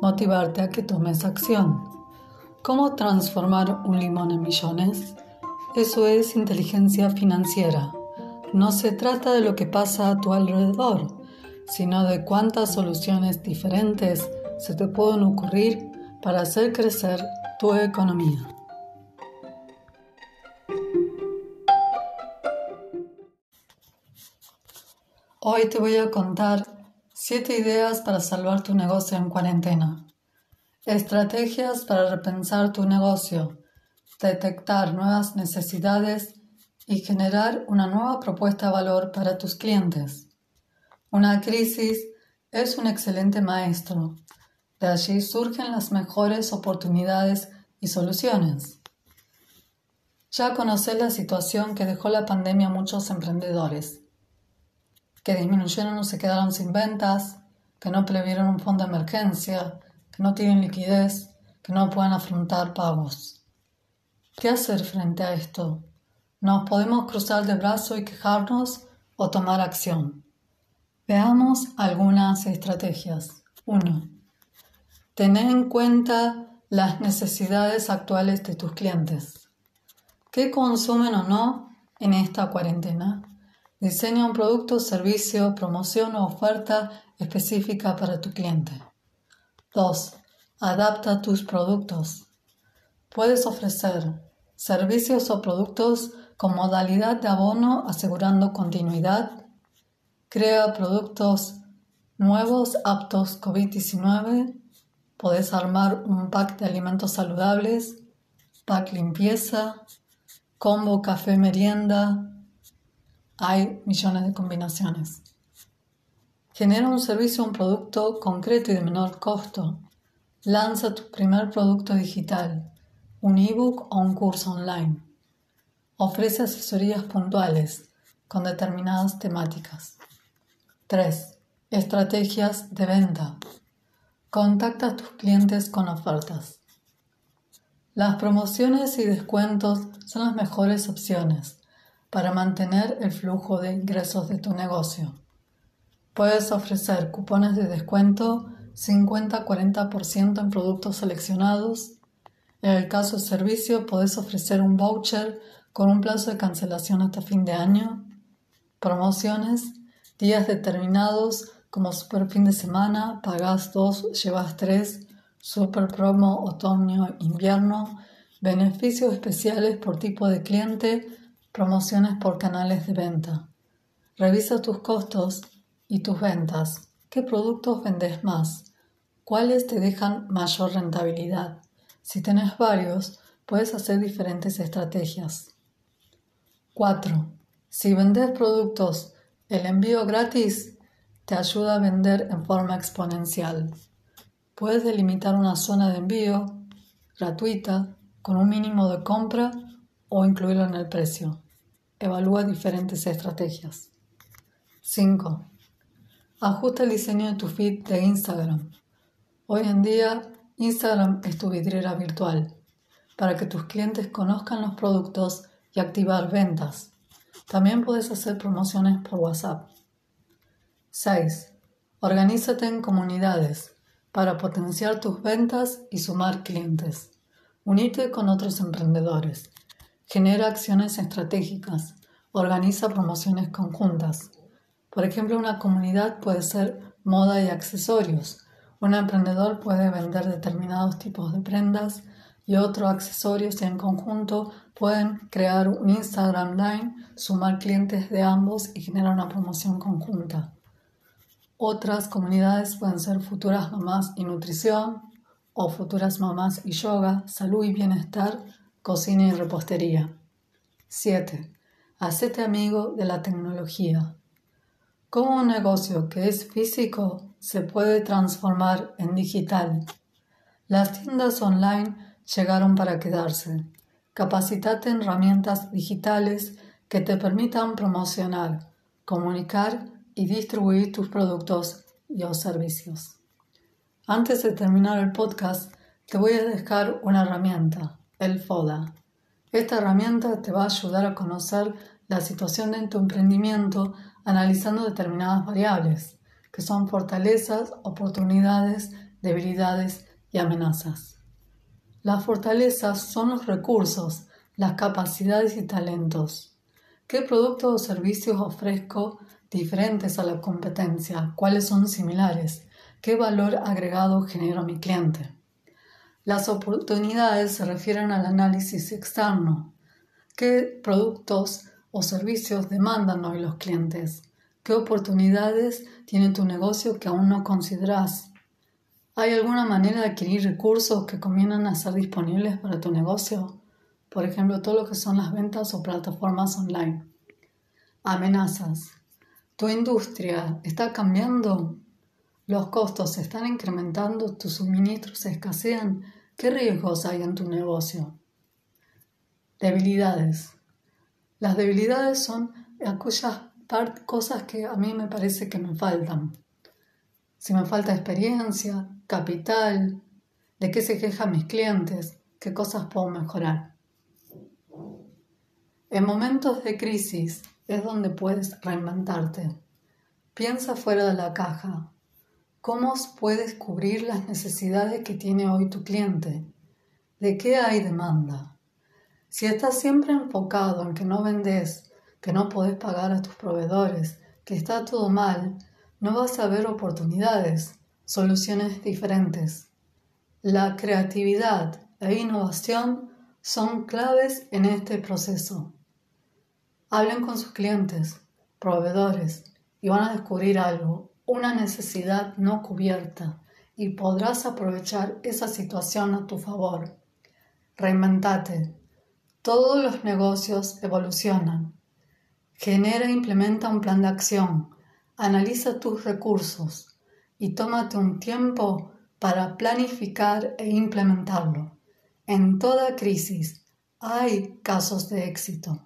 motivarte a que tomes acción. ¿Cómo transformar un limón en millones? Eso es inteligencia financiera. No se trata de lo que pasa a tu alrededor, sino de cuántas soluciones diferentes se te pueden ocurrir para hacer crecer tu economía. Hoy te voy a contar 7 ideas para salvar tu negocio en cuarentena. Estrategias para repensar tu negocio, detectar nuevas necesidades y generar una nueva propuesta de valor para tus clientes. Una crisis es un excelente maestro. De allí surgen las mejores oportunidades y soluciones. Ya conoces la situación que dejó la pandemia a muchos emprendedores que disminuyeron o se quedaron sin ventas, que no previeron un fondo de emergencia, que no tienen liquidez, que no pueden afrontar pagos. ¿Qué hacer frente a esto? Nos podemos cruzar de brazos y quejarnos o tomar acción. Veamos algunas estrategias. 1. Tener en cuenta las necesidades actuales de tus clientes. ¿Qué consumen o no en esta cuarentena? Diseña un producto, servicio, promoción o oferta específica para tu cliente. 2. Adapta tus productos. Puedes ofrecer servicios o productos con modalidad de abono asegurando continuidad. Crea productos nuevos aptos COVID-19. Puedes armar un pack de alimentos saludables, pack limpieza, combo café merienda, hay millones de combinaciones. Genera un servicio o un producto concreto y de menor costo. Lanza tu primer producto digital, un ebook o un curso online. Ofrece asesorías puntuales con determinadas temáticas. 3. Estrategias de venta. Contacta a tus clientes con ofertas. Las promociones y descuentos son las mejores opciones para mantener el flujo de ingresos de tu negocio. Puedes ofrecer cupones de descuento 50-40% en productos seleccionados. En el caso de servicio, puedes ofrecer un voucher con un plazo de cancelación hasta fin de año. Promociones, días determinados como super fin de semana, pagas dos, llevas tres, super promo otoño-invierno, beneficios especiales por tipo de cliente, Promociones por canales de venta. Revisa tus costos y tus ventas. ¿Qué productos vendes más? ¿Cuáles te dejan mayor rentabilidad? Si tenés varios, puedes hacer diferentes estrategias. 4. Si vendes productos, el envío gratis te ayuda a vender en forma exponencial. Puedes delimitar una zona de envío gratuita con un mínimo de compra o incluirlo en el precio. Evalúa diferentes estrategias. 5. Ajusta el diseño de tu feed de Instagram. Hoy en día, Instagram es tu vidriera virtual para que tus clientes conozcan los productos y activar ventas. También puedes hacer promociones por WhatsApp. 6. Organízate en comunidades para potenciar tus ventas y sumar clientes. Unite con otros emprendedores. Genera acciones estratégicas. Organiza promociones conjuntas. Por ejemplo, una comunidad puede ser moda y accesorios. Un emprendedor puede vender determinados tipos de prendas y otros accesorios en conjunto pueden crear un Instagram Line, sumar clientes de ambos y generar una promoción conjunta. Otras comunidades pueden ser futuras mamás y nutrición o futuras mamás y yoga, salud y bienestar cocina y repostería. 7. Hacete amigo de la tecnología. ¿Cómo un negocio que es físico se puede transformar en digital? Las tiendas online llegaron para quedarse. Capacitate en herramientas digitales que te permitan promocionar, comunicar y distribuir tus productos y o servicios. Antes de terminar el podcast, te voy a dejar una herramienta, el FODA. Esta herramienta te va a ayudar a conocer la situación de tu emprendimiento analizando determinadas variables, que son fortalezas, oportunidades, debilidades y amenazas. Las fortalezas son los recursos, las capacidades y talentos. ¿Qué productos o servicios ofrezco diferentes a la competencia? ¿Cuáles son similares? ¿Qué valor agregado genero a mi cliente? Las oportunidades se refieren al análisis externo. ¿Qué productos o servicios demandan hoy los clientes? ¿Qué oportunidades tiene tu negocio que aún no consideras? ¿Hay alguna manera de adquirir recursos que convienen a ser disponibles para tu negocio? Por ejemplo, todo lo que son las ventas o plataformas online. Amenazas. ¿Tu industria está cambiando? ¿Los costos se están incrementando? ¿Tus suministros se escasean? ¿Qué riesgos hay en tu negocio? Debilidades. Las debilidades son aquellas cosas que a mí me parece que me faltan si me falta experiencia, capital, de qué se quejan mis clientes, qué cosas puedo mejorar. En momentos de crisis es donde puedes reinventarte. Piensa fuera de la caja. ¿Cómo puedes cubrir las necesidades que tiene hoy tu cliente? ¿De qué hay demanda? Si estás siempre enfocado en que no vendes, que no podés pagar a tus proveedores, que está todo mal, no vas a ver oportunidades, soluciones diferentes. La creatividad e innovación son claves en este proceso. Hablen con sus clientes, proveedores, y van a descubrir algo, una necesidad no cubierta, y podrás aprovechar esa situación a tu favor. Reinventate. Todos los negocios evolucionan. Genera e implementa un plan de acción Analiza tus recursos y tómate un tiempo para planificar e implementarlo. En toda crisis hay casos de éxito.